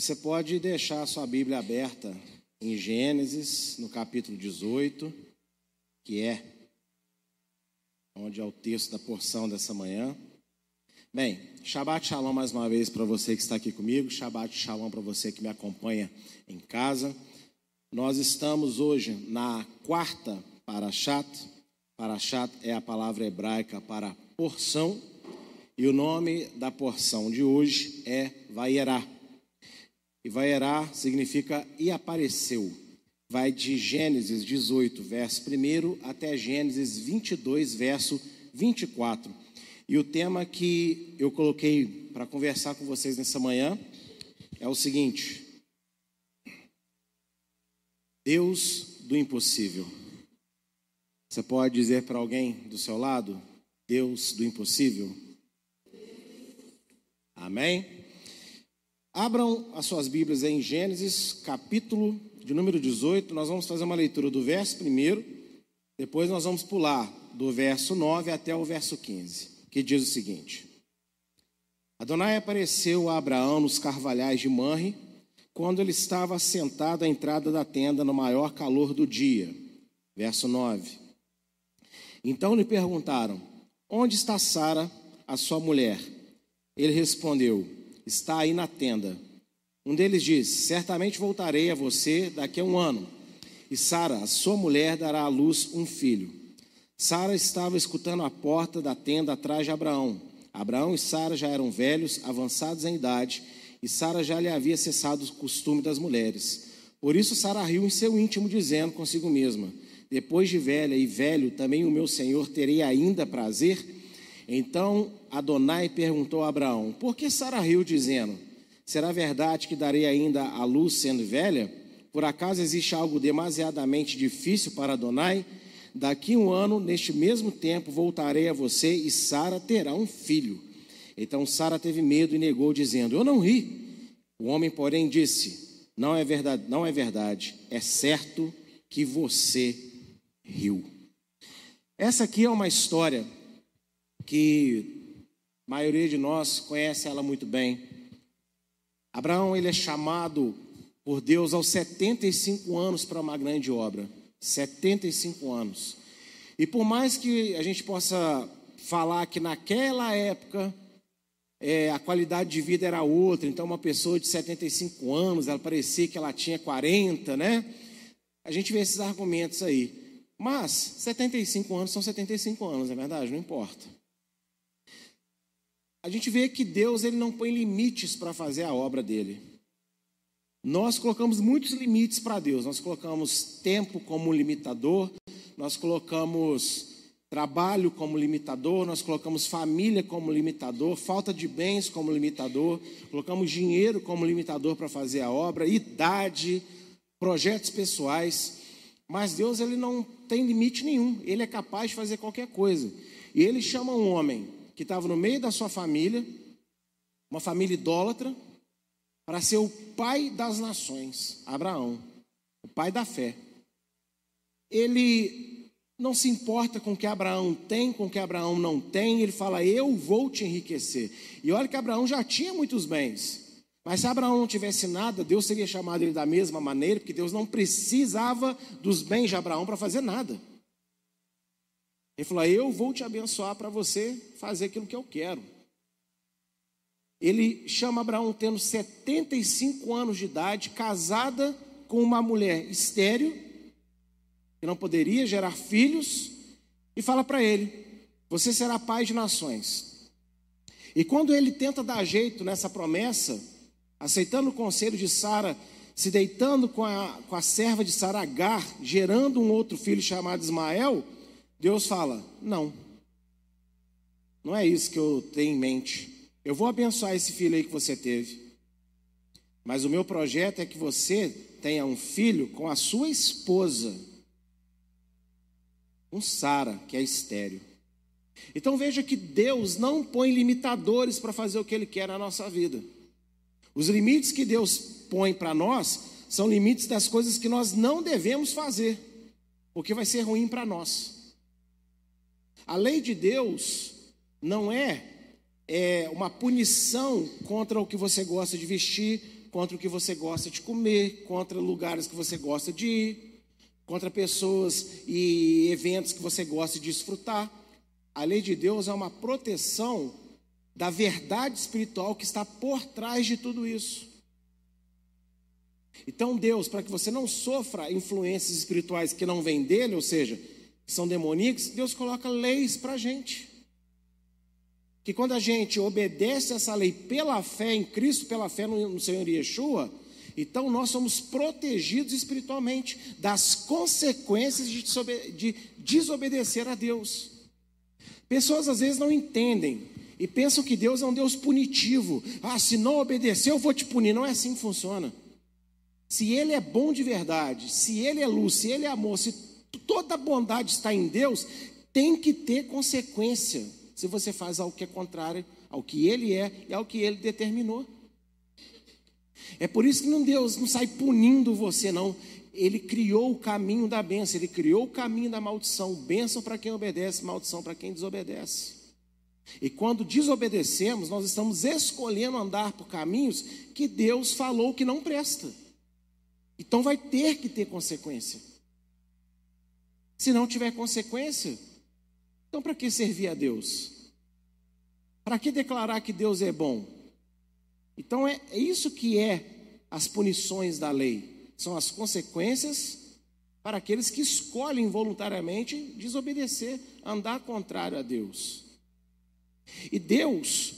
Você pode deixar a sua Bíblia aberta em Gênesis, no capítulo 18, que é onde é o texto da porção dessa manhã. Bem, Shabbat Shalom mais uma vez para você que está aqui comigo, Shabbat Shalom para você que me acompanha em casa. Nós estamos hoje na quarta Parashat. Parashat é a palavra hebraica para porção, e o nome da porção de hoje é Vaierá. E Vaierá significa e apareceu. Vai de Gênesis 18, verso 1 até Gênesis 22, verso 24. E o tema que eu coloquei para conversar com vocês nessa manhã é o seguinte: Deus do impossível. Você pode dizer para alguém do seu lado, Deus do impossível? Amém? Abram as suas Bíblias em Gênesis, capítulo de número 18. Nós vamos fazer uma leitura do verso primeiro, depois nós vamos pular do verso 9 até o verso 15, que diz o seguinte: Adonai apareceu a Abraão nos carvalhais de Manre, quando ele estava sentado à entrada da tenda no maior calor do dia. Verso 9. Então lhe perguntaram: Onde está Sara, a sua mulher? Ele respondeu: está aí na tenda. Um deles disse: Certamente voltarei a você daqui a um ano, e Sara, sua mulher, dará à luz um filho. Sara estava escutando a porta da tenda atrás de Abraão. Abraão e Sara já eram velhos, avançados em idade, e Sara já lhe havia cessado o costume das mulheres. Por isso Sara riu em seu íntimo, dizendo consigo mesma: Depois de velha e velho, também o meu senhor terei ainda prazer? Então Adonai perguntou a Abraão: Por que Sara riu, dizendo: Será verdade que darei ainda a luz sendo velha? Por acaso existe algo demasiadamente difícil para Adonai? Daqui um ano, neste mesmo tempo, voltarei a você e Sara terá um filho. Então Sara teve medo e negou, dizendo: Eu não ri. O homem, porém, disse: Não é verdade, não é verdade. É certo que você riu. Essa aqui é uma história que a maioria de nós conhece ela muito bem. Abraão ele é chamado por Deus aos 75 anos para uma grande obra. 75 anos. E por mais que a gente possa falar que naquela época é, a qualidade de vida era outra, então uma pessoa de 75 anos, ela parecia que ela tinha 40, né? A gente vê esses argumentos aí. Mas 75 anos são 75 anos, é verdade? Não importa a gente vê que Deus ele não põe limites para fazer a obra dele. Nós colocamos muitos limites para Deus. Nós colocamos tempo como limitador, nós colocamos trabalho como limitador, nós colocamos família como limitador, falta de bens como limitador, colocamos dinheiro como limitador para fazer a obra, idade, projetos pessoais. Mas Deus ele não tem limite nenhum. Ele é capaz de fazer qualquer coisa. E ele chama um homem que estava no meio da sua família, uma família idólatra, para ser o pai das nações, Abraão, o pai da fé. Ele não se importa com o que Abraão tem, com o que Abraão não tem, ele fala: Eu vou te enriquecer. E olha que Abraão já tinha muitos bens. Mas se Abraão não tivesse nada, Deus teria chamado ele da mesma maneira, porque Deus não precisava dos bens de Abraão para fazer nada. Ele falou: Eu vou te abençoar para você fazer aquilo que eu quero. Ele chama Abraão tendo 75 anos de idade, casada com uma mulher estéril, que não poderia gerar filhos, e fala para ele: Você será pai de nações. E quando ele tenta dar jeito nessa promessa, aceitando o conselho de Sara, se deitando com a, com a serva de Sara Agar, gerando um outro filho chamado Ismael, Deus fala: não, não é isso que eu tenho em mente. Eu vou abençoar esse filho aí que você teve, mas o meu projeto é que você tenha um filho com a sua esposa, um Sara, que é estéreo. Então veja que Deus não põe limitadores para fazer o que Ele quer na nossa vida. Os limites que Deus põe para nós são limites das coisas que nós não devemos fazer, porque vai ser ruim para nós. A lei de Deus não é, é uma punição contra o que você gosta de vestir, contra o que você gosta de comer, contra lugares que você gosta de ir, contra pessoas e eventos que você gosta de desfrutar. A lei de Deus é uma proteção da verdade espiritual que está por trás de tudo isso. Então, Deus, para que você não sofra influências espirituais que não vêm dele, ou seja, são demoníacas, Deus coloca leis para a gente. Que quando a gente obedece essa lei pela fé em Cristo, pela fé no, Senhor Yeshua, então nós somos protegidos espiritualmente das consequências de desobedecer a Deus. Pessoas às vezes não entendem e pensam que Deus é um Deus punitivo. Ah, se não obedecer, eu vou te punir. Não é assim que funciona. Se Ele é bom de verdade, se Ele é luz, se Ele é amor, se toda bondade está em Deus, tem que ter consequência se você faz algo que é contrário ao que Ele é e ao que Ele determinou. É por isso que não Deus não sai punindo você, não. Ele criou o caminho da bênção, ele criou o caminho da maldição. Bênção para quem obedece, maldição para quem desobedece. E quando desobedecemos, nós estamos escolhendo andar por caminhos que Deus falou que não presta. Então vai ter que ter consequência. Se não tiver consequência, então para que servir a Deus? Para que declarar que Deus é bom? Então é, é isso que é as punições da lei. São as consequências para aqueles que escolhem voluntariamente desobedecer, andar contrário a Deus. E Deus,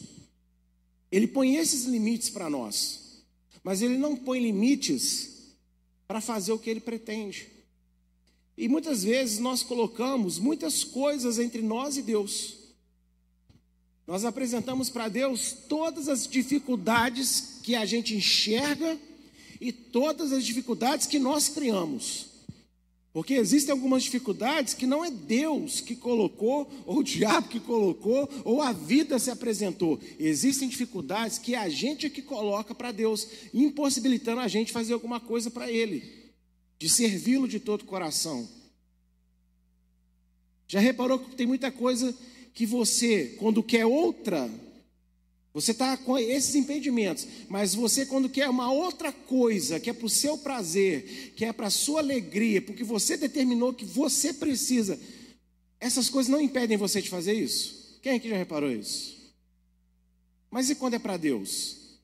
Ele põe esses limites para nós, mas Ele não põe limites para fazer o que Ele pretende. E muitas vezes nós colocamos muitas coisas entre nós e Deus. Nós apresentamos para Deus todas as dificuldades que a gente enxerga e todas as dificuldades que nós criamos. Porque existem algumas dificuldades que não é Deus que colocou, ou o diabo que colocou, ou a vida se apresentou. Existem dificuldades que a gente é que coloca para Deus, impossibilitando a gente fazer alguma coisa para Ele, de servi-lo de todo o coração. Já reparou que tem muita coisa que você, quando quer outra, você está com esses impedimentos, mas você, quando quer uma outra coisa, que é para o seu prazer, que é para a sua alegria, porque você determinou que você precisa, essas coisas não impedem você de fazer isso? Quem aqui já reparou isso? Mas e quando é para Deus?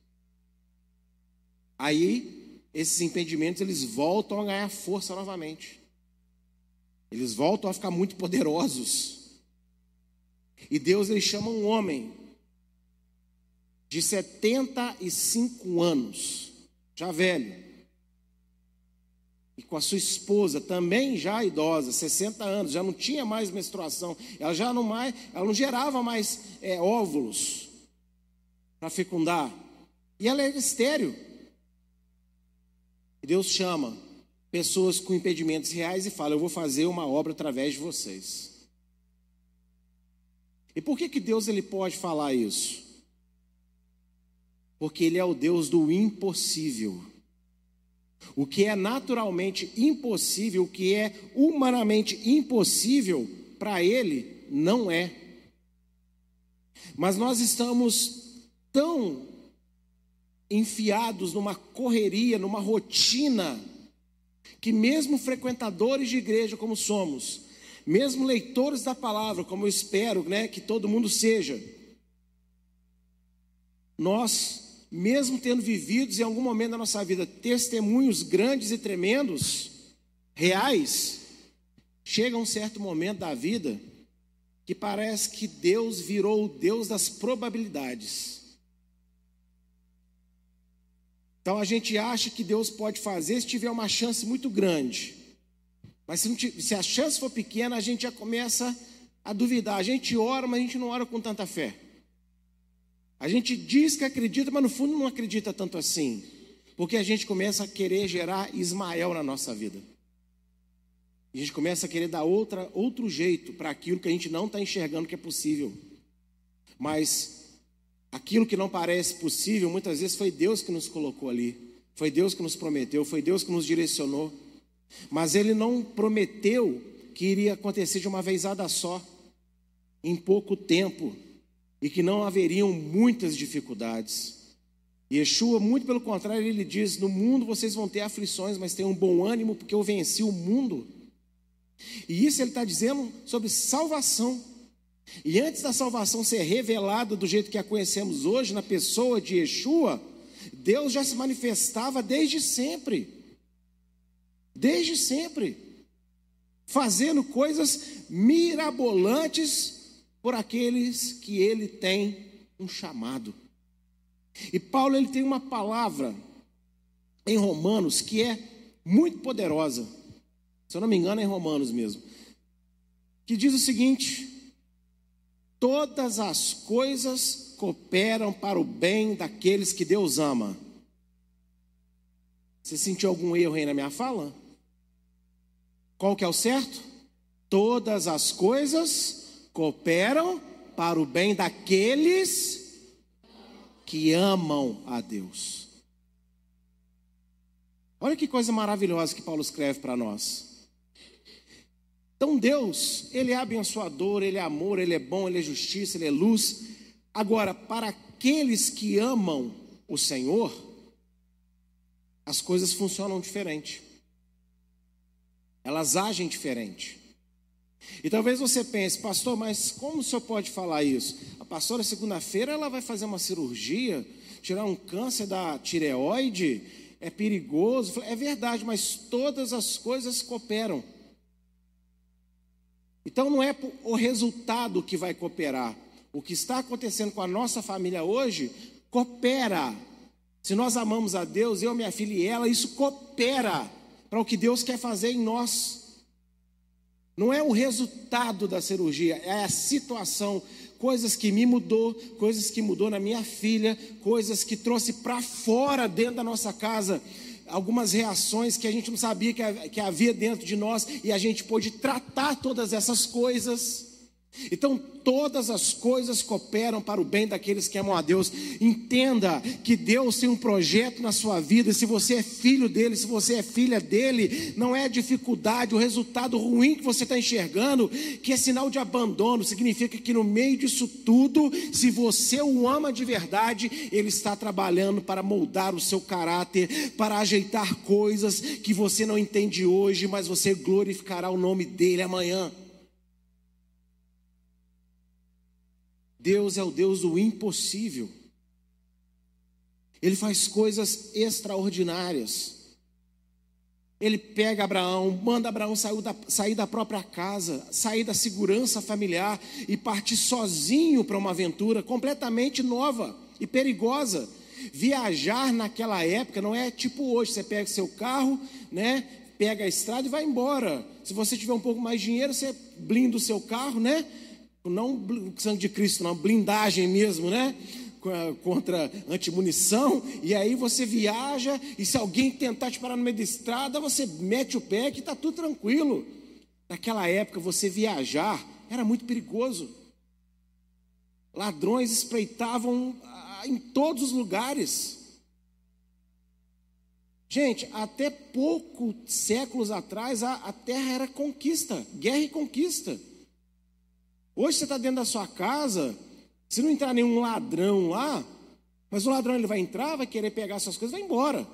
Aí, esses impedimentos, eles voltam a ganhar força novamente. Eles voltam a ficar muito poderosos. E Deus, ele chama um homem de 75 anos, já velho, e com a sua esposa, também já idosa, 60 anos, já não tinha mais menstruação, ela já não mais, ela não gerava mais é, óvulos para fecundar, e ela era estéreo. Deus chama pessoas com impedimentos reais e fala: Eu vou fazer uma obra através de vocês. E por que, que Deus ele pode falar isso? porque Ele é o Deus do impossível. O que é naturalmente impossível, o que é humanamente impossível, para Ele não é. Mas nós estamos tão enfiados numa correria, numa rotina, que mesmo frequentadores de igreja como somos, mesmo leitores da palavra, como eu espero né, que todo mundo seja, nós mesmo tendo vivido em algum momento da nossa vida testemunhos grandes e tremendos, reais, chega um certo momento da vida que parece que Deus virou o Deus das probabilidades. Então a gente acha que Deus pode fazer se tiver uma chance muito grande. Mas se, tiver, se a chance for pequena, a gente já começa a duvidar. A gente ora, mas a gente não ora com tanta fé. A gente diz que acredita, mas no fundo não acredita tanto assim. Porque a gente começa a querer gerar Ismael na nossa vida. A gente começa a querer dar outra, outro jeito para aquilo que a gente não está enxergando que é possível. Mas aquilo que não parece possível, muitas vezes foi Deus que nos colocou ali. Foi Deus que nos prometeu, foi Deus que nos direcionou. Mas Ele não prometeu que iria acontecer de uma vezada só, em pouco tempo e que não haveriam muitas dificuldades. Yeshua, muito pelo contrário, ele diz: No mundo vocês vão ter aflições, mas tenham um bom ânimo, porque eu venci o mundo. E isso ele está dizendo sobre salvação. E antes da salvação ser revelada do jeito que a conhecemos hoje, na pessoa de Yeshua, Deus já se manifestava desde sempre. Desde sempre. Fazendo coisas mirabolantes por aqueles que ele tem um chamado. E Paulo ele tem uma palavra em Romanos que é muito poderosa. Se eu não me engano, é em Romanos mesmo. Que diz o seguinte: Todas as coisas cooperam para o bem daqueles que Deus ama. Você sentiu algum erro aí na minha fala? Qual que é o certo? Todas as coisas cooperam para o bem daqueles que amam a Deus. Olha que coisa maravilhosa que Paulo escreve para nós. Então Deus, Ele é abençoador, Ele é amor, Ele é bom, Ele é justiça, Ele é luz. Agora, para aqueles que amam o Senhor, as coisas funcionam diferente. Elas agem diferente. E talvez você pense, pastor, mas como o senhor pode falar isso? A pastora, segunda-feira, ela vai fazer uma cirurgia, tirar um câncer da tireoide, é perigoso. É verdade, mas todas as coisas cooperam. Então não é o resultado que vai cooperar. O que está acontecendo com a nossa família hoje coopera. Se nós amamos a Deus, eu, minha filha e ela, isso coopera para o que Deus quer fazer em nós. Não é o resultado da cirurgia, é a situação, coisas que me mudou, coisas que mudou na minha filha, coisas que trouxe para fora dentro da nossa casa, algumas reações que a gente não sabia que havia dentro de nós e a gente pôde tratar todas essas coisas. Então, todas as coisas cooperam para o bem daqueles que amam a Deus. Entenda que Deus tem um projeto na sua vida. Se você é filho dele, se você é filha dele, não é dificuldade, o resultado ruim que você está enxergando, que é sinal de abandono. Significa que no meio disso tudo, se você o ama de verdade, ele está trabalhando para moldar o seu caráter, para ajeitar coisas que você não entende hoje, mas você glorificará o nome dele amanhã. Deus é o Deus do impossível. Ele faz coisas extraordinárias. Ele pega Abraão, manda Abraão sair da, sair da própria casa, sair da segurança familiar e partir sozinho para uma aventura completamente nova e perigosa. Viajar naquela época não é tipo hoje, você pega seu carro, né? Pega a estrada e vai embora. Se você tiver um pouco mais de dinheiro, você blinda o seu carro, né? Não sangue de Cristo, não, blindagem mesmo, né? Contra antimunição, e aí você viaja, e se alguém tentar te parar no meio da estrada, você mete o pé que está tudo tranquilo. Naquela época, você viajar era muito perigoso. Ladrões espreitavam ah, em todos os lugares. Gente, até poucos séculos atrás, a, a terra era conquista, guerra e conquista. Hoje você está dentro da sua casa, se não entrar nenhum ladrão lá, mas o ladrão ele vai entrar, vai querer pegar suas coisas, vai embora.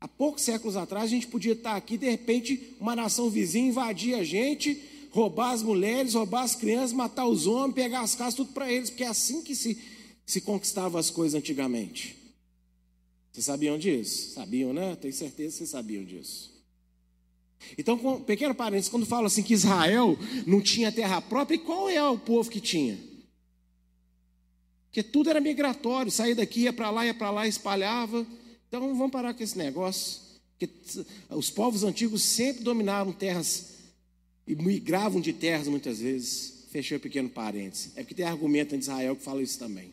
Há poucos séculos atrás a gente podia estar aqui, de repente, uma nação vizinha invadir a gente, roubar as mulheres, roubar as crianças, matar os homens, pegar as casas, tudo para eles, porque é assim que se, se conquistava as coisas antigamente. Vocês sabiam disso? Sabiam, né? Tenho certeza que vocês sabiam disso. Então, pequeno parênteses, quando fala assim que Israel não tinha terra própria, e qual é o povo que tinha? Porque tudo era migratório, saía daqui, ia para lá, ia para lá, espalhava. Então, vamos parar com esse negócio. Porque os povos antigos sempre dominavam terras e migravam de terras muitas vezes. Fechou o pequeno parênteses. É porque tem argumento em Israel que fala isso também.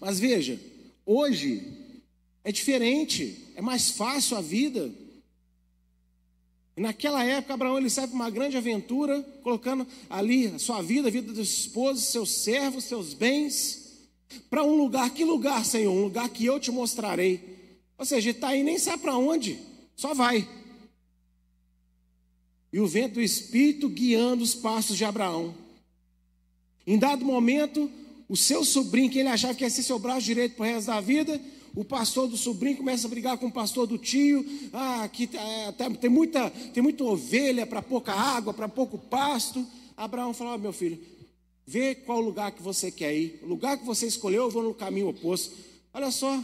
Mas veja, hoje é diferente, é mais fácil a vida. Naquela época, Abraão ele sai para uma grande aventura, colocando ali a sua vida, a vida dos esposos, seus servos, seus bens, para um lugar. Que lugar, Senhor? Um lugar que eu te mostrarei. Ou seja, ele está aí, nem sabe para onde, só vai. E o vento do Espírito guiando os passos de Abraão. Em dado momento, o seu sobrinho, que ele achava que ia ser seu braço direito para o resto da vida, o pastor do sobrinho começa a brigar com o pastor do tio. Ah, aqui é, tem, muita, tem muita ovelha para pouca água, para pouco pasto. Abraão falou: oh, meu filho, vê qual lugar que você quer ir. O lugar que você escolheu, eu vou no caminho oposto. Olha só.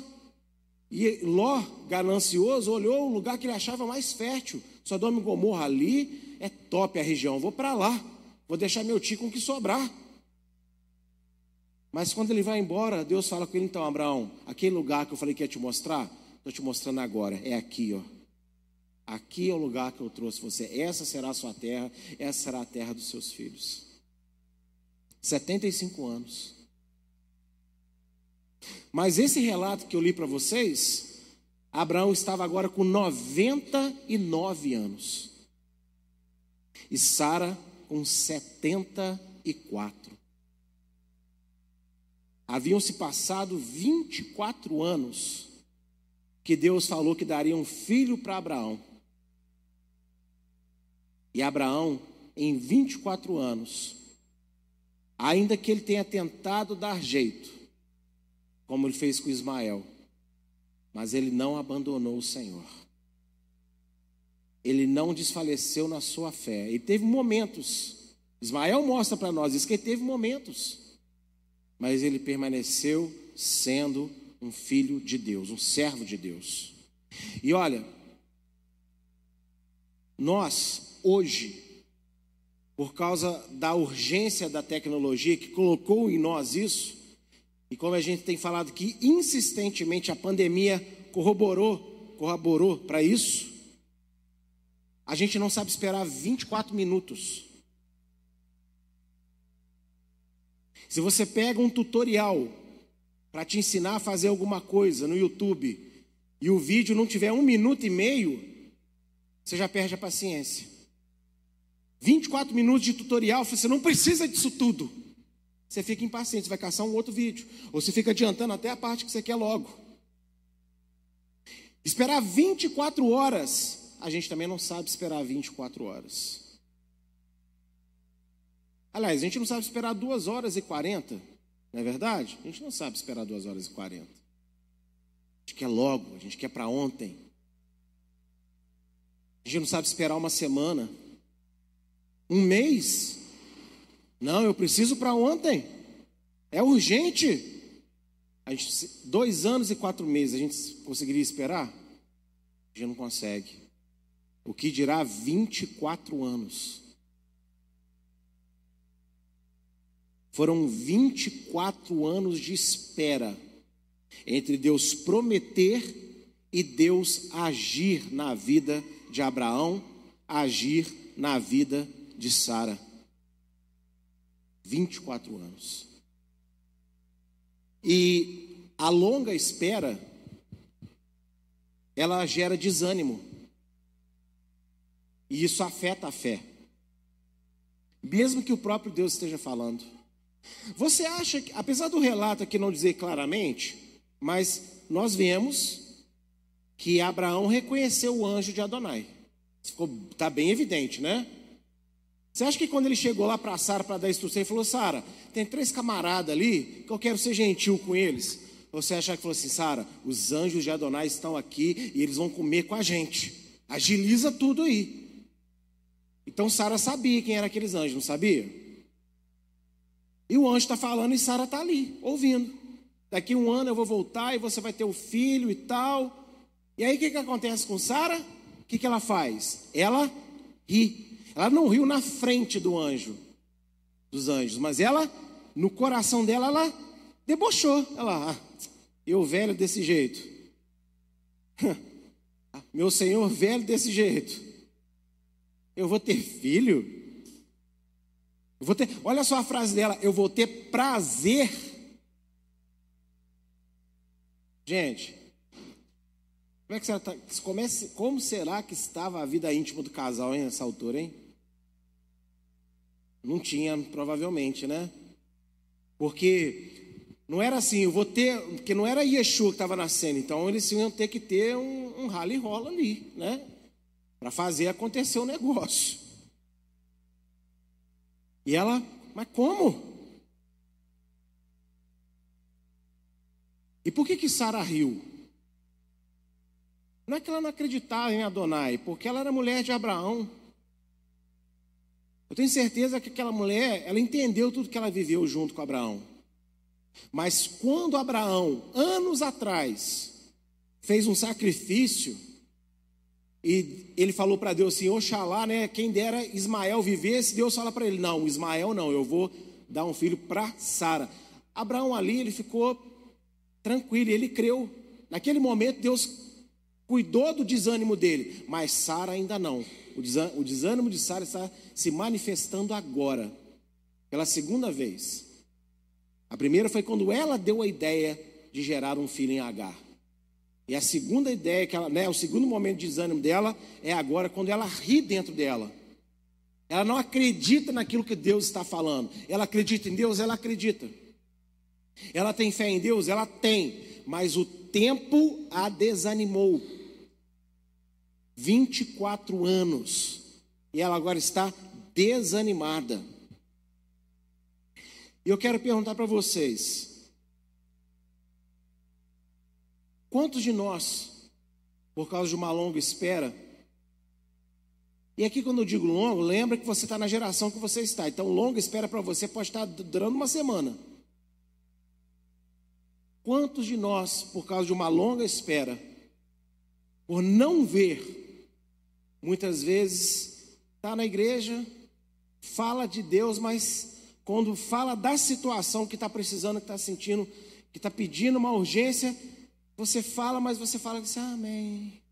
E Ló, ganancioso, olhou o lugar que ele achava mais fértil. Sodoma e Gomorra ali é top a região. Vou para lá. Vou deixar meu tio com o que sobrar. Mas quando ele vai embora, Deus fala com ele: então, Abraão, aquele lugar que eu falei que ia te mostrar, estou te mostrando agora. É aqui, ó. Aqui é o lugar que eu trouxe você. Essa será a sua terra, essa será a terra dos seus filhos. 75 anos. Mas esse relato que eu li para vocês, Abraão estava agora com 99 anos. E Sara com 74. Haviam se passado 24 anos que Deus falou que daria um filho para Abraão. E Abraão, em 24 anos, ainda que ele tenha tentado dar jeito, como ele fez com Ismael, mas ele não abandonou o Senhor. Ele não desfaleceu na sua fé. Ele teve momentos. Ismael mostra para nós isso que ele teve momentos mas ele permaneceu sendo um filho de Deus, um servo de Deus. E olha, nós hoje, por causa da urgência da tecnologia que colocou em nós isso, e como a gente tem falado que insistentemente a pandemia corroborou, corroborou para isso, a gente não sabe esperar 24 minutos Se você pega um tutorial para te ensinar a fazer alguma coisa no YouTube e o vídeo não tiver um minuto e meio, você já perde a paciência. 24 minutos de tutorial, você não precisa disso tudo. Você fica impaciente, você vai caçar um outro vídeo. Ou você fica adiantando até a parte que você quer logo. Esperar 24 horas, a gente também não sabe esperar 24 horas. Aliás, a gente não sabe esperar duas horas e quarenta, não é verdade? A gente não sabe esperar duas horas e quarenta. A gente quer logo, a gente quer para ontem. A gente não sabe esperar uma semana, um mês. Não, eu preciso para ontem. É urgente. A gente, dois anos e quatro meses, a gente conseguiria esperar? A gente não consegue. O que dirá 24 anos? Foram 24 anos de espera entre Deus prometer e Deus agir na vida de Abraão, agir na vida de Sara. 24 anos. E a longa espera, ela gera desânimo. E isso afeta a fé. Mesmo que o próprio Deus esteja falando. Você acha que, apesar do relato aqui não dizer claramente, mas nós vemos que Abraão reconheceu o anjo de Adonai. Está bem evidente, né? Você acha que quando ele chegou lá para Sara para dar instrução, ele falou: Sara, tem três camaradas ali que eu quero ser gentil com eles? Você acha que falou assim: Sara, os anjos de Adonai estão aqui e eles vão comer com a gente. Agiliza tudo aí. Então Sara sabia quem eram aqueles anjos, não sabia? E o anjo está falando e Sara está ali, ouvindo. Daqui um ano eu vou voltar e você vai ter o filho e tal. E aí o que, que acontece com Sara? O que, que ela faz? Ela ri. Ela não riu na frente do anjo, dos anjos, mas ela, no coração dela, ela debochou. Ela, ah, eu velho desse jeito. Meu senhor velho desse jeito. Eu vou ter filho? Eu vou ter, olha só a frase dela, eu vou ter prazer. Gente, como, é que será, tá, comece, como será que estava a vida íntima do casal hein, nessa altura, hein? Não tinha, provavelmente, né? Porque não era assim, eu vou ter, porque não era Yeshua que estava nascendo, então eles iam ter que ter um, um rala e rola ali, né? Para fazer acontecer o negócio. E ela, mas como? E por que que Sara riu? Não é que ela não acreditava em Adonai, porque ela era mulher de Abraão. Eu tenho certeza que aquela mulher, ela entendeu tudo que ela viveu junto com Abraão. Mas quando Abraão, anos atrás, fez um sacrifício, e ele falou para Deus assim: Oxalá, né? Quem dera Ismael vivesse, Deus fala para ele: Não, Ismael não, eu vou dar um filho para Sara. Abraão ali, ele ficou tranquilo, ele creu. Naquele momento, Deus cuidou do desânimo dele, mas Sara ainda não. O desânimo de Sara está se manifestando agora, pela segunda vez. A primeira foi quando ela deu a ideia de gerar um filho em Agar. E a segunda ideia, que ela, né, o segundo momento de desânimo dela é agora, quando ela ri dentro dela. Ela não acredita naquilo que Deus está falando. Ela acredita em Deus, ela acredita. Ela tem fé em Deus, ela tem. Mas o tempo a desanimou. 24 anos. E ela agora está desanimada. E eu quero perguntar para vocês: Quantos de nós, por causa de uma longa espera, e aqui quando eu digo longo, lembra que você está na geração que você está. Então, longa espera para você pode estar durando uma semana. Quantos de nós, por causa de uma longa espera, por não ver, muitas vezes está na igreja, fala de Deus, mas quando fala da situação que está precisando, que está sentindo, que está pedindo uma urgência, você fala, mas você fala assim, amém.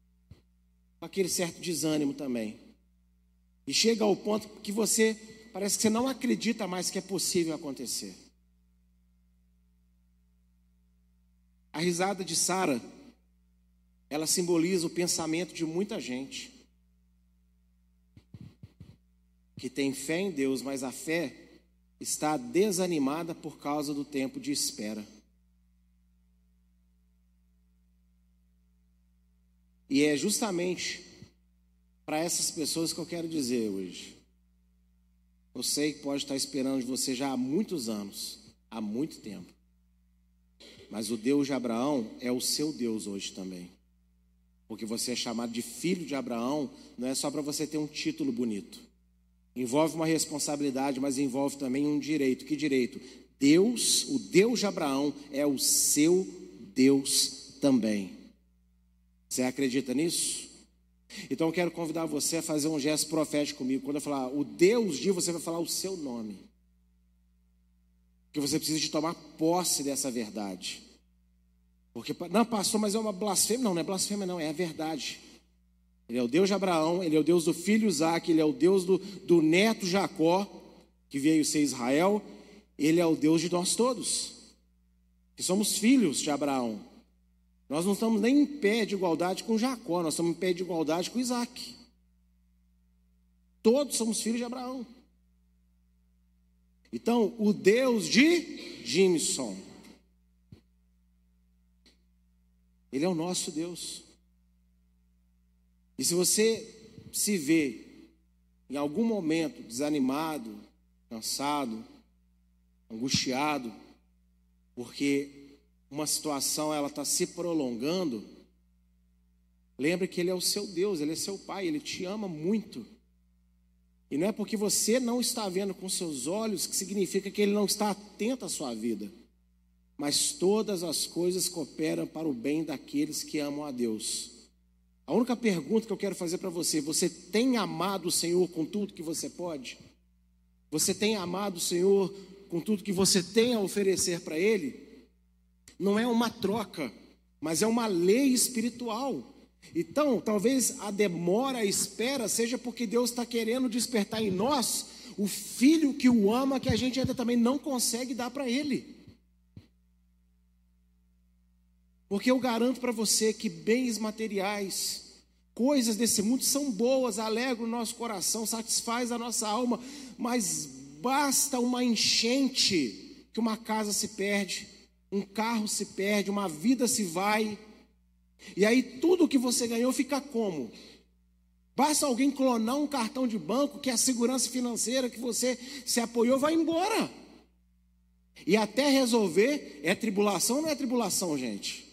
Aquele certo desânimo também. E chega ao ponto que você parece que você não acredita mais que é possível acontecer. A risada de Sara, ela simboliza o pensamento de muita gente que tem fé em Deus, mas a fé está desanimada por causa do tempo de espera. E é justamente para essas pessoas que eu quero dizer hoje. Eu sei que pode estar esperando de você já há muitos anos, há muito tempo. Mas o Deus de Abraão é o seu Deus hoje também. Porque você é chamado de filho de Abraão, não é só para você ter um título bonito. Envolve uma responsabilidade, mas envolve também um direito. Que direito? Deus, o Deus de Abraão, é o seu Deus também. Você acredita nisso? Então eu quero convidar você a fazer um gesto profético comigo. Quando eu falar o Deus de, você vai falar o seu nome. Que você precisa de tomar posse dessa verdade. Porque, não, pastor, mas é uma blasfêmia. Não, não é blasfêmia, não, é a verdade. Ele é o Deus de Abraão, ele é o Deus do filho Isaac, ele é o Deus do, do neto Jacó, que veio ser Israel. Ele é o Deus de nós todos, que somos filhos de Abraão. Nós não estamos nem em pé de igualdade com Jacó, nós estamos em pé de igualdade com Isaac. Todos somos filhos de Abraão. Então, o Deus de Jimson, Ele é o nosso Deus. E se você se vê em algum momento desanimado, cansado, angustiado, porque uma situação ela está se prolongando, lembre que Ele é o seu Deus, Ele é seu Pai, Ele te ama muito. E não é porque você não está vendo com seus olhos que significa que Ele não está atento à sua vida. Mas todas as coisas cooperam para o bem daqueles que amam a Deus. A única pergunta que eu quero fazer para você: você tem amado o Senhor com tudo que você pode? Você tem amado o Senhor com tudo que você tem a oferecer para Ele? Não é uma troca, mas é uma lei espiritual. Então, talvez a demora, a espera, seja porque Deus está querendo despertar em nós o filho que o ama, que a gente ainda também não consegue dar para ele. Porque eu garanto para você que bens materiais, coisas desse mundo são boas, alegram o nosso coração, satisfaz a nossa alma, mas basta uma enchente que uma casa se perde um carro se perde, uma vida se vai, e aí tudo que você ganhou fica como? Basta alguém clonar um cartão de banco que a segurança financeira que você se apoiou vai embora. E até resolver, é tribulação ou não é tribulação, gente?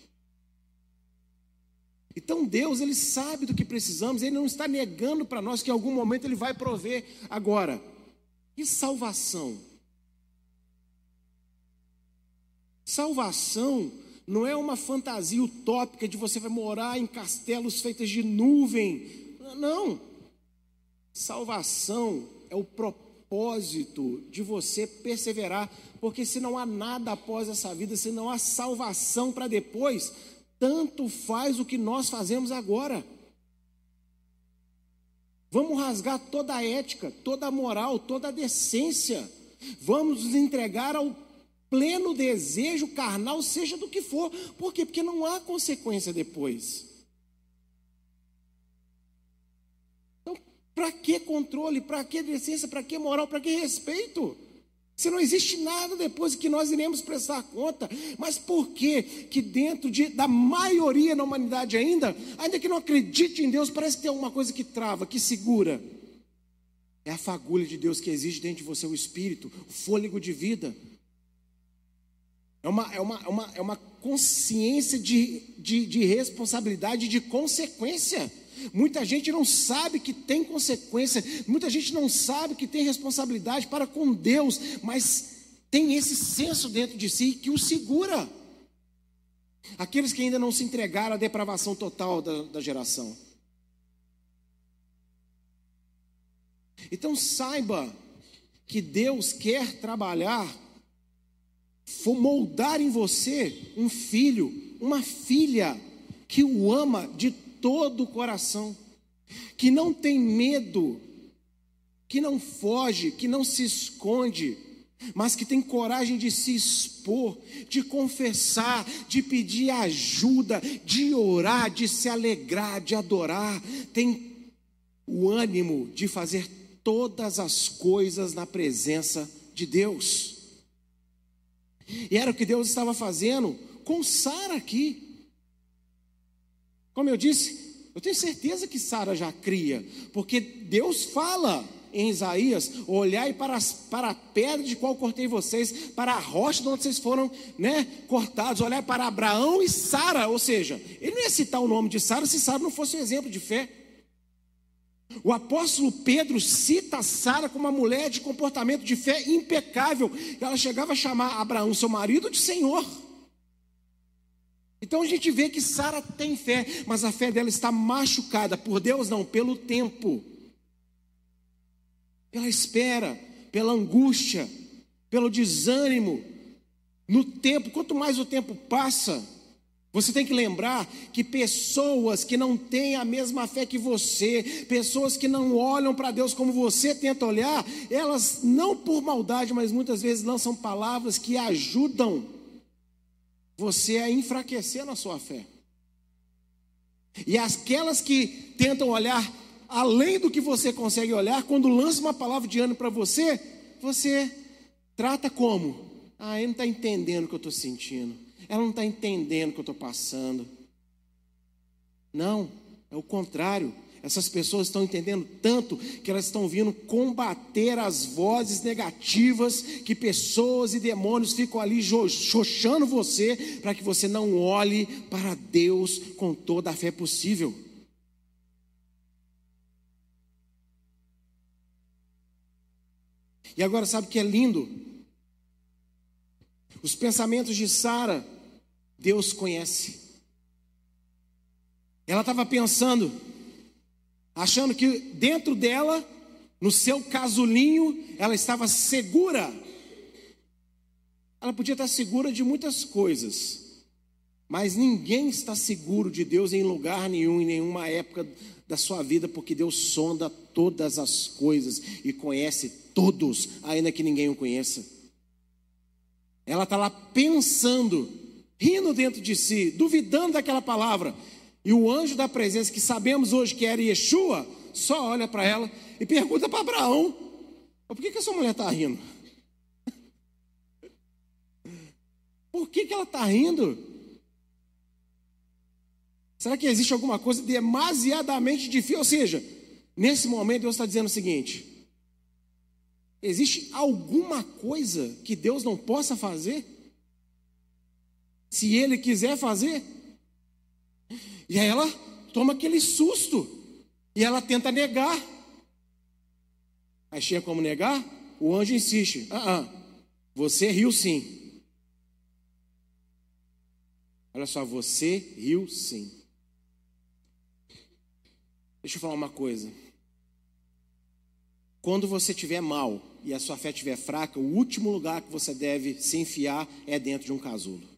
Então Deus, Ele sabe do que precisamos, Ele não está negando para nós que em algum momento Ele vai prover. Agora, e salvação? Salvação não é uma fantasia utópica de você vai morar em castelos feitos de nuvem. Não. Salvação é o propósito de você perseverar, porque se não há nada após essa vida, se não há salvação para depois, tanto faz o que nós fazemos agora. Vamos rasgar toda a ética, toda a moral, toda a decência. Vamos nos entregar ao pleno desejo carnal, seja do que for. Por quê? Porque não há consequência depois. Então, para que controle? Para que decência? Para que moral? Para que respeito? Se não existe nada depois que nós iremos prestar conta, mas por que que dentro de, da maioria na humanidade ainda, ainda que não acredite em Deus, parece que tem alguma coisa que trava, que segura? É a fagulha de Deus que existe dentro de você, o Espírito, o fôlego de vida. É uma, é uma, é uma, é uma consciência de, de, de responsabilidade, de consequência. Muita gente não sabe que tem consequência, muita gente não sabe que tem responsabilidade para com Deus, mas tem esse senso dentro de si que o segura. Aqueles que ainda não se entregaram à depravação total da, da geração. Então saiba que Deus quer trabalhar moldar em você um filho, uma filha que o ama de todo o coração, que não tem medo, que não foge, que não se esconde, mas que tem coragem de se expor, de confessar, de pedir ajuda, de orar, de se alegrar, de adorar, tem o ânimo de fazer todas as coisas na presença de Deus. E era o que Deus estava fazendo com Sara aqui. Como eu disse, eu tenho certeza que Sara já cria, porque Deus fala em Isaías: olhai para, as, para a pedra de qual cortei vocês, para a rocha de onde vocês foram né, cortados, olhai para Abraão e Sara. Ou seja, ele não ia citar o nome de Sara se Sara não fosse um exemplo de fé. O apóstolo Pedro cita Sara como uma mulher de comportamento de fé impecável. Ela chegava a chamar Abraão, seu marido, de Senhor. Então a gente vê que Sara tem fé, mas a fé dela está machucada por Deus, não, pelo tempo, pela espera, pela angústia, pelo desânimo. No tempo, quanto mais o tempo passa, você tem que lembrar que pessoas que não têm a mesma fé que você, pessoas que não olham para Deus como você tenta olhar, elas não por maldade, mas muitas vezes lançam palavras que ajudam você a enfraquecer na sua fé. E aquelas que tentam olhar além do que você consegue olhar, quando lança uma palavra de ânimo para você, você trata como? Ah, ele não está entendendo o que eu estou sentindo. Ela não está entendendo o que eu estou passando. Não, é o contrário. Essas pessoas estão entendendo tanto que elas estão vindo combater as vozes negativas que pessoas e demônios ficam ali xoxando você para que você não olhe para Deus com toda a fé possível. E agora sabe o que é lindo? Os pensamentos de Sara Deus conhece. Ela estava pensando, achando que dentro dela, no seu casulinho, ela estava segura. Ela podia estar segura de muitas coisas, mas ninguém está seguro de Deus em lugar nenhum, em nenhuma época da sua vida, porque Deus sonda todas as coisas e conhece todos, ainda que ninguém o conheça. Ela está lá pensando rindo dentro de si, duvidando daquela palavra. E o anjo da presença, que sabemos hoje que era Yeshua, só olha para ela e pergunta para Abraão: por que, que essa mulher está rindo? Por que, que ela está rindo? Será que existe alguma coisa demasiadamente difícil? Ou seja, nesse momento Deus está dizendo o seguinte: Existe alguma coisa que Deus não possa fazer? Se Ele quiser fazer? E aí ela toma aquele susto. E ela tenta negar. Aí chega como negar? O anjo insiste: ah, ah, você riu sim. Olha só, você riu sim. Deixa eu falar uma coisa. Quando você estiver mal e a sua fé estiver fraca, o último lugar que você deve se enfiar é dentro de um casulo.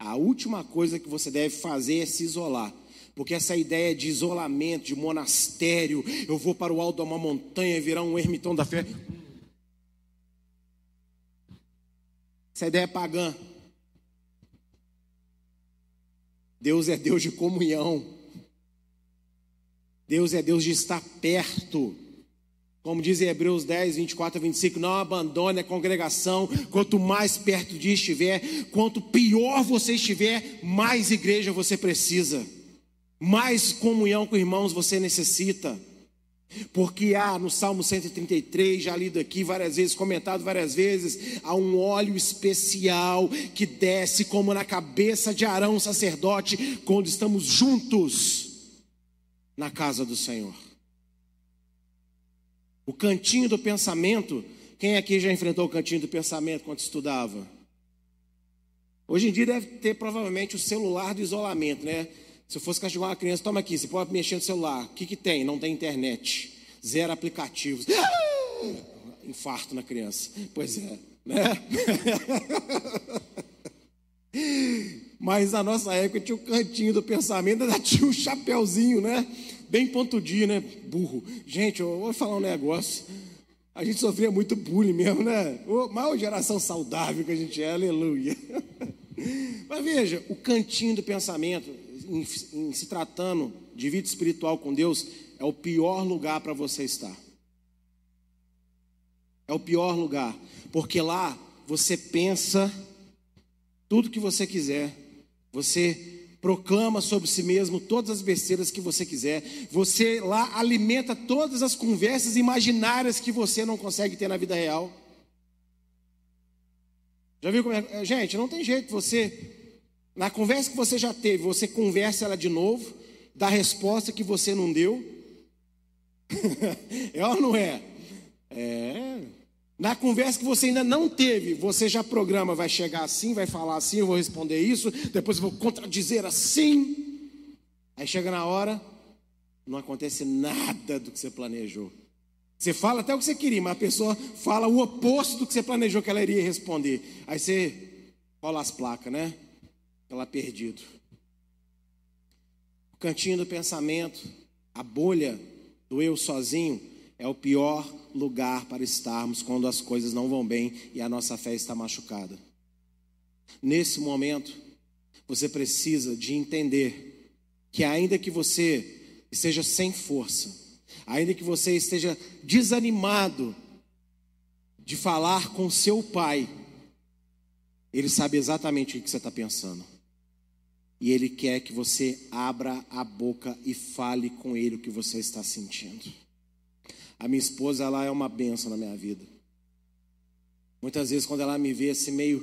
A última coisa que você deve fazer é se isolar. Porque essa ideia de isolamento, de monastério, eu vou para o alto de uma montanha e virar um ermitão da fé. Essa ideia é pagã. Deus é Deus de comunhão. Deus é Deus de estar perto. Como diz em Hebreus 10, 24 a 25, não abandone a congregação, quanto mais perto de estiver, quanto pior você estiver, mais igreja você precisa, mais comunhão com irmãos você necessita. Porque há no Salmo 133, já lido aqui várias vezes, comentado várias vezes, há um óleo especial que desce como na cabeça de Arão, sacerdote, quando estamos juntos na casa do Senhor. O cantinho do pensamento, quem aqui já enfrentou o cantinho do pensamento quando estudava? Hoje em dia deve ter provavelmente o celular do isolamento, né? Se eu fosse castigar uma criança, toma aqui, você pode mexer no celular. O que, que tem? Não tem internet. Zero aplicativos. Infarto na criança. Pois é, né? Mas na nossa época tinha o cantinho do pensamento, ainda tinha o chapéuzinho, né? Bem pontudinho, né? Burro. Gente, eu vou falar um negócio. A gente sofria muito bullying mesmo, né? Maior geração saudável que a gente é, aleluia. Mas veja, o cantinho do pensamento, em, em se tratando de vida espiritual com Deus, é o pior lugar para você estar. É o pior lugar, porque lá você pensa tudo que você quiser, você proclama sobre si mesmo todas as besteiras que você quiser. Você lá alimenta todas as conversas imaginárias que você não consegue ter na vida real. Já viu como é? Gente, não tem jeito. Você, na conversa que você já teve, você conversa ela de novo, dá a resposta que você não deu. é ou não é? É. Na conversa que você ainda não teve, você já programa, vai chegar assim, vai falar assim, eu vou responder isso, depois eu vou contradizer assim. Aí chega na hora, não acontece nada do que você planejou. Você fala até o que você queria, mas a pessoa fala o oposto do que você planejou que ela iria responder. Aí você rola as placas, né? Ela perdido. O cantinho do pensamento, a bolha do eu sozinho, é o pior lugar para estarmos quando as coisas não vão bem e a nossa fé está machucada. Nesse momento, você precisa de entender que ainda que você esteja sem força, ainda que você esteja desanimado de falar com seu pai, ele sabe exatamente o que você está pensando. E ele quer que você abra a boca e fale com ele o que você está sentindo. A minha esposa, ela é uma benção na minha vida. Muitas vezes, quando ela me vê assim meio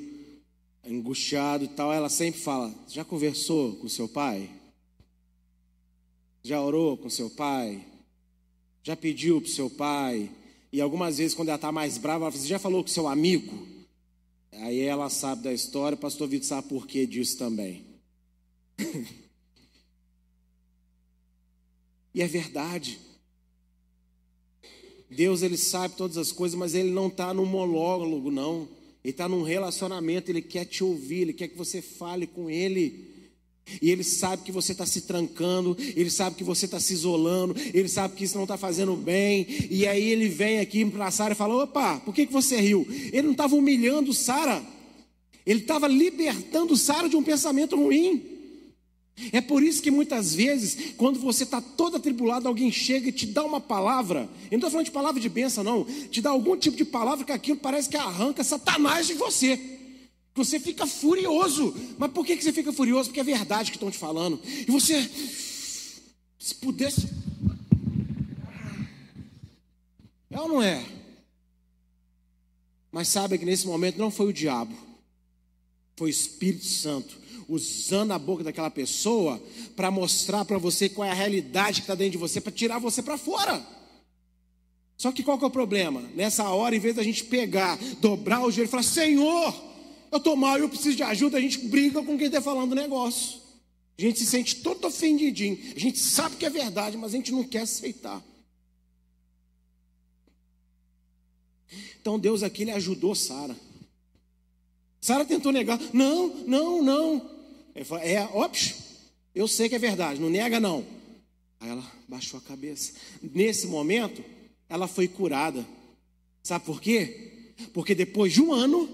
angustiado e tal, ela sempre fala: Já conversou com seu pai? Já orou com seu pai? Já pediu para seu pai? E algumas vezes, quando ela está mais brava, ela fala: assim, Já falou com seu amigo? Aí ela sabe da história, o pastor Vitor sabe por que disso também. e é verdade. Deus ele sabe todas as coisas, mas ele não está num monólogo, não. Ele está num relacionamento, ele quer te ouvir, ele quer que você fale com ele. E ele sabe que você está se trancando, ele sabe que você está se isolando, ele sabe que isso não está fazendo bem. E aí ele vem aqui para Sara e fala: opa, por que, que você riu? Ele não estava humilhando Sara, ele estava libertando Sara de um pensamento ruim. É por isso que muitas vezes, quando você está todo atribulado, alguém chega e te dá uma palavra, eu não estou falando de palavra de bênção, não, te dá algum tipo de palavra que aquilo parece que arranca Satanás de você. Você fica furioso. Mas por que, você fica furioso? Porque é verdade que estão te falando. E você, se pudesse. ou não é? Mas sabe que nesse momento não foi o diabo, foi o Espírito Santo usando a boca daquela pessoa para mostrar para você qual é a realidade que está dentro de você, para tirar você para fora. Só que qual que é o problema? Nessa hora, em vez da gente pegar, dobrar o joelho e falar: Senhor, eu estou mal, eu preciso de ajuda, a gente briga com quem está falando o negócio. A gente se sente todo ofendidinho. A gente sabe que é verdade, mas a gente não quer aceitar. Então Deus aqui ele ajudou Sara. Sara tentou negar. Não, não, não. É, óbvio, eu sei que é verdade, não nega não. Aí ela baixou a cabeça. Nesse momento, ela foi curada. Sabe por quê? Porque depois de um ano,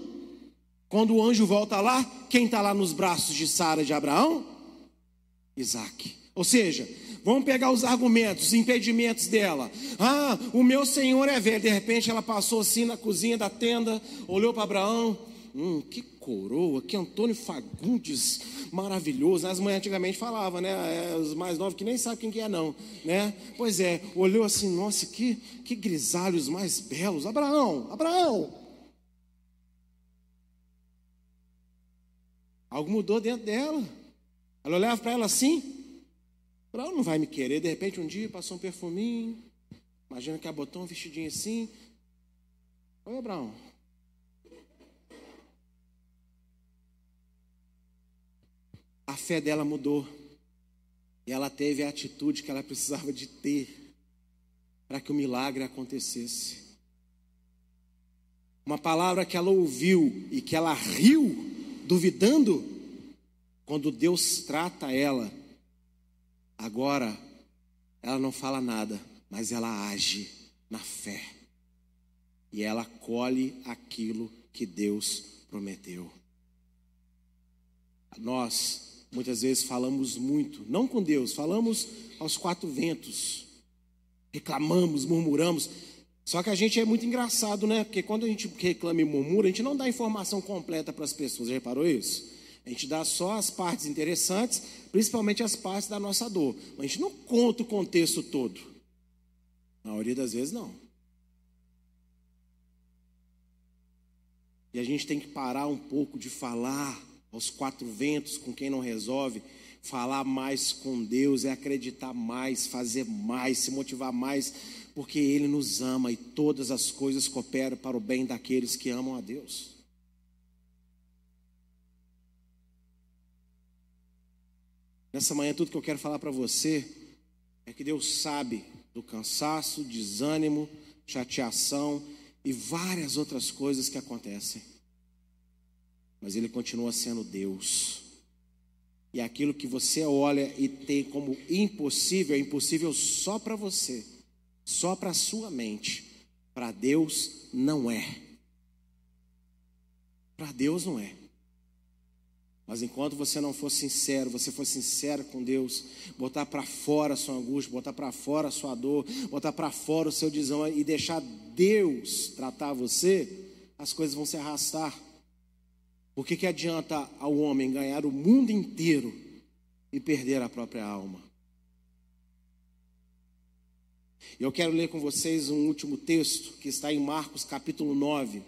quando o anjo volta lá, quem está lá nos braços de Sara e de Abraão? Isaac. Ou seja, vamos pegar os argumentos, os impedimentos dela. Ah, o meu senhor é velho. De repente ela passou assim na cozinha da tenda, olhou para Abraão. Hum, que coroa, que Antônio Fagundes maravilhoso. As mães antigamente falavam, né? É, os mais novos que nem sabem quem que é, não. Né? Pois é, olhou assim, nossa, que, que grisalhos mais belos. Abraão, Abraão. Algo mudou dentro dela. Ela olhava para ela assim. Ela não vai me querer. De repente, um dia passou um perfuminho. Imagina que a botou um vestidinho assim. Oi, Abraão. A fé dela mudou. E ela teve a atitude que ela precisava de ter para que o milagre acontecesse. Uma palavra que ela ouviu e que ela riu, duvidando, quando Deus trata ela. Agora, ela não fala nada, mas ela age na fé. E ela colhe aquilo que Deus prometeu. Nós Muitas vezes falamos muito, não com Deus, falamos aos quatro ventos, reclamamos, murmuramos. Só que a gente é muito engraçado, né? Porque quando a gente reclama e murmura, a gente não dá informação completa para as pessoas. Já reparou isso? A gente dá só as partes interessantes, principalmente as partes da nossa dor. Mas a gente não conta o contexto todo. Na maioria das vezes, não. E a gente tem que parar um pouco de falar aos quatro ventos, com quem não resolve, falar mais com Deus é acreditar mais, fazer mais, se motivar mais, porque Ele nos ama e todas as coisas cooperam para o bem daqueles que amam a Deus. Nessa manhã, tudo que eu quero falar para você é que Deus sabe do cansaço, desânimo, chateação e várias outras coisas que acontecem mas Ele continua sendo Deus. E aquilo que você olha e tem como impossível, é impossível só para você, só para a sua mente. Para Deus não é. Para Deus não é. Mas enquanto você não for sincero, você for sincero com Deus, botar para fora a sua angústia, botar para fora a sua dor, botar para fora o seu desão e deixar Deus tratar você, as coisas vão se arrastar. O que, que adianta ao homem ganhar o mundo inteiro e perder a própria alma? Eu quero ler com vocês um último texto que está em Marcos capítulo 9.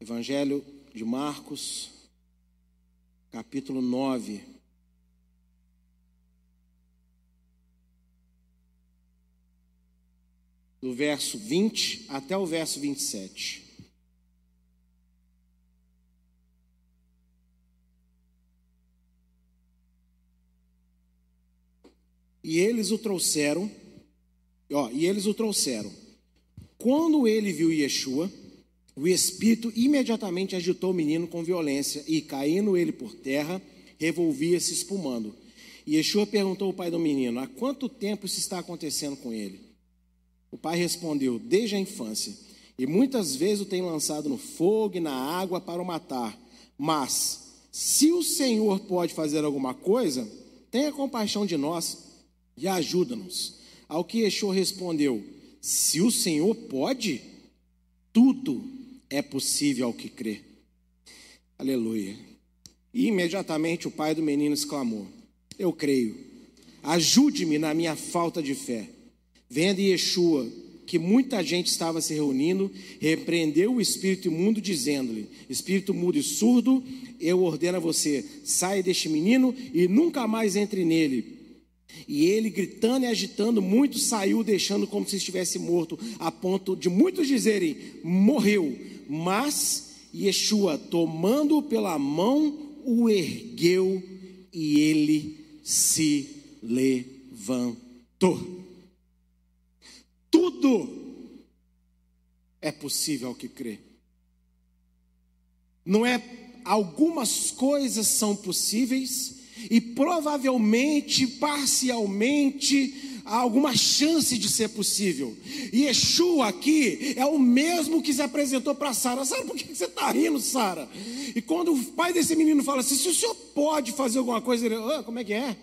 Evangelho de Marcos, capítulo 9. Do verso 20 até o verso 27. E eles o trouxeram, ó, e eles o trouxeram. Quando ele viu Yeshua, o espírito imediatamente agitou o menino com violência e, caindo ele por terra, revolvia-se espumando. E Yeshua perguntou ao pai do menino: Há quanto tempo isso está acontecendo com ele? O pai respondeu: Desde a infância. E muitas vezes o tem lançado no fogo e na água para o matar. Mas, se o Senhor pode fazer alguma coisa, tenha compaixão de nós e ajuda-nos. Ao que Yeshua respondeu: Se o Senhor pode, tudo é possível ao que crê. Aleluia. E imediatamente o pai do menino exclamou: eu creio. Ajude-me na minha falta de fé. Vendo Yeshua que muita gente estava se reunindo, repreendeu o espírito imundo, dizendo-lhe: Espírito mudo e surdo, eu ordeno a você, saia deste menino e nunca mais entre nele. E ele, gritando e agitando, muito saiu, deixando como se estivesse morto, a ponto de muitos dizerem: morreu. Mas Yeshua, tomando-o pela mão, o ergueu e ele se levantou. Tudo é possível ao que crê. Não é algumas coisas são possíveis e provavelmente, parcialmente, há alguma chance de ser possível. E Yeshua aqui é o mesmo que se apresentou para Sara. Sara, por que você está rindo, Sara? E quando o pai desse menino fala assim: se o senhor pode fazer alguma coisa, ele, ah, como é que é?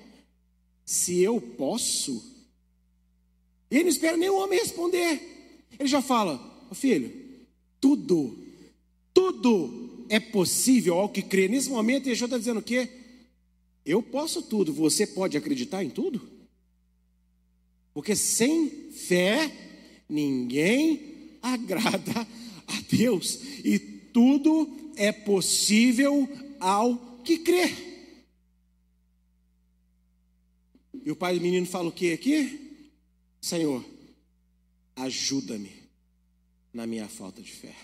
Se eu posso. Ele não espera nem o homem responder. Ele já fala: oh, filho, tudo, tudo é possível ao que crê. Nesse momento, Yeshua está dizendo o quê? Eu posso tudo, você pode acreditar em tudo? Porque sem fé, ninguém agrada a Deus. E tudo é possível ao que crê. E o pai do menino fala o que aqui? Senhor, ajuda-me na minha falta de fé.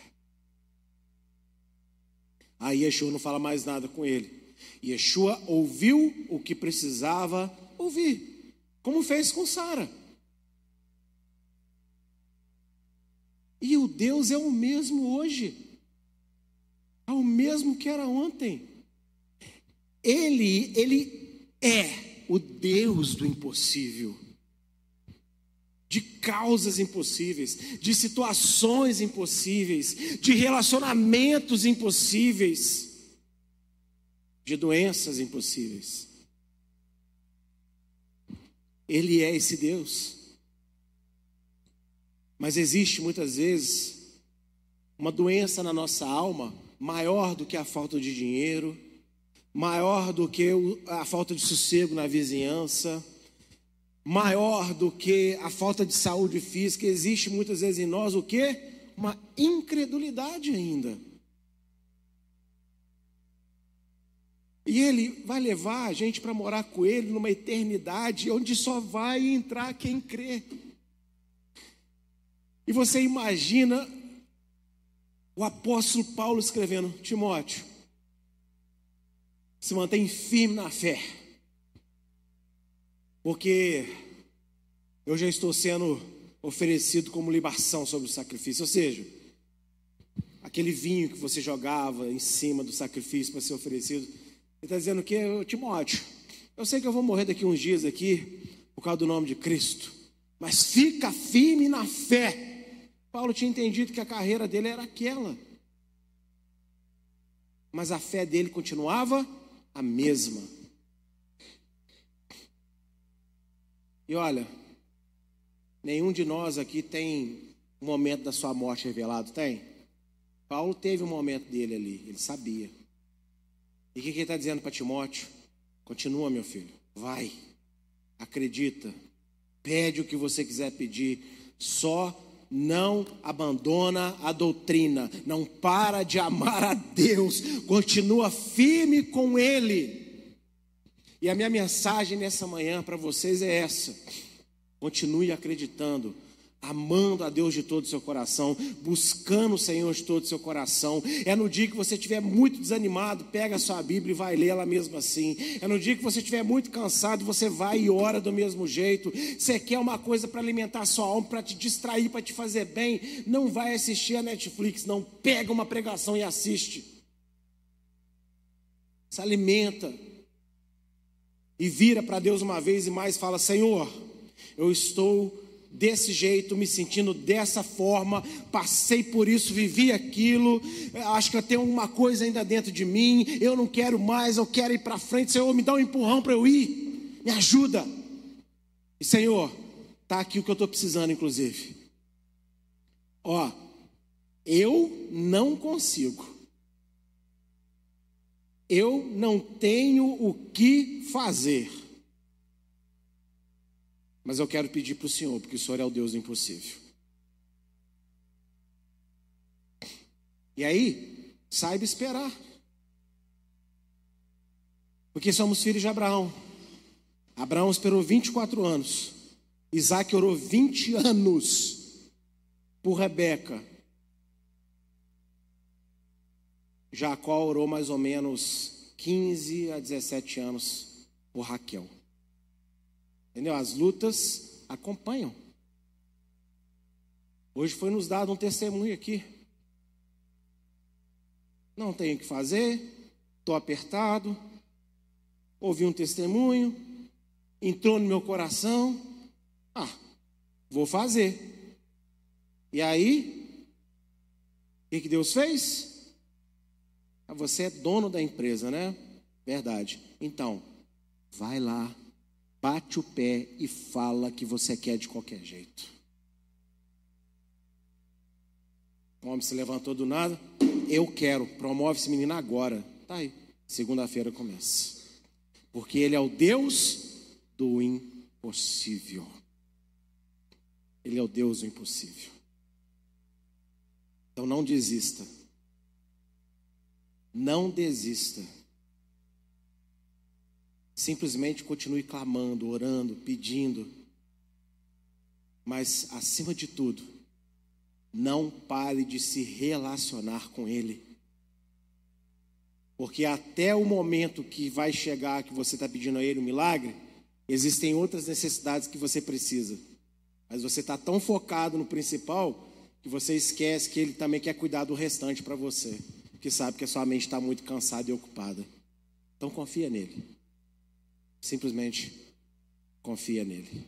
Aí Yeshua não fala mais nada com ele. Yeshua ouviu o que precisava ouvir, como fez com Sara. E o Deus é o mesmo hoje, é o mesmo que era ontem. Ele, ele é o Deus do impossível, de causas impossíveis, de situações impossíveis, de relacionamentos impossíveis de doenças impossíveis. Ele é esse Deus. Mas existe muitas vezes uma doença na nossa alma maior do que a falta de dinheiro, maior do que a falta de sossego na vizinhança, maior do que a falta de saúde física. Existe muitas vezes em nós o que? Uma incredulidade ainda. E ele vai levar a gente para morar com ele numa eternidade onde só vai entrar quem crê. E você imagina o apóstolo Paulo escrevendo: Timóteo, se mantém firme na fé, porque eu já estou sendo oferecido como libação sobre o sacrifício. Ou seja, aquele vinho que você jogava em cima do sacrifício para ser oferecido ele está dizendo que, Timóteo, eu sei que eu vou morrer daqui uns dias aqui, por causa do nome de Cristo, mas fica firme na fé. Paulo tinha entendido que a carreira dele era aquela, mas a fé dele continuava a mesma. E olha, nenhum de nós aqui tem um momento da sua morte revelado, tem? Paulo teve um momento dele ali, ele sabia. E o que, ele está dizendo para Timóteo? Continua, meu filho, vai, acredita, pede o que você quiser pedir, só não abandona a doutrina, não para de amar a Deus, continua firme com Ele. E a minha mensagem nessa manhã para vocês é essa: continue acreditando, amando a Deus de todo o seu coração, buscando o Senhor de todo o seu coração. É no dia que você estiver muito desanimado, pega a sua Bíblia e vai ler ela mesmo assim. É no dia que você estiver muito cansado, você vai e ora do mesmo jeito. Você quer uma coisa para alimentar a sua alma, para te distrair, para te fazer bem, não vai assistir a Netflix, não. Pega uma pregação e assiste. Se alimenta. E vira para Deus uma vez e mais fala: Senhor, eu estou desse jeito, me sentindo dessa forma, passei por isso, vivi aquilo, acho que eu tenho uma coisa ainda dentro de mim, eu não quero mais, eu quero ir para frente, Senhor, me dá um empurrão para eu ir, me ajuda. E Senhor, tá aqui o que eu estou precisando, inclusive. Ó, eu não consigo. Eu não tenho o que fazer. Mas eu quero pedir para o Senhor, porque o Senhor é o Deus do impossível. E aí, saiba esperar. Porque somos filhos de Abraão. Abraão esperou 24 anos. Isaac orou 20 anos por Rebeca. Jacó orou mais ou menos 15 a 17 anos por Raquel. Entendeu? As lutas acompanham. Hoje foi nos dado um testemunho aqui. Não tenho o que fazer, estou apertado. Ouvi um testemunho, entrou no meu coração. Ah, vou fazer. E aí, o que, que Deus fez? Você é dono da empresa, né? Verdade. Então, vai lá bate o pé e fala que você quer de qualquer jeito. O homem se levantou do nada. Eu quero. Promove esse menino agora. Tá aí. Segunda-feira começa. Porque ele é o Deus do impossível. Ele é o Deus do impossível. Então não desista. Não desista. Simplesmente continue clamando, orando, pedindo. Mas, acima de tudo, não pare de se relacionar com Ele. Porque até o momento que vai chegar, que você está pedindo a Ele um milagre, existem outras necessidades que você precisa. Mas você está tão focado no principal que você esquece que Ele também quer cuidar do restante para você. Que sabe que a sua mente está muito cansada e ocupada. Então confia nele. Simplesmente confia nele.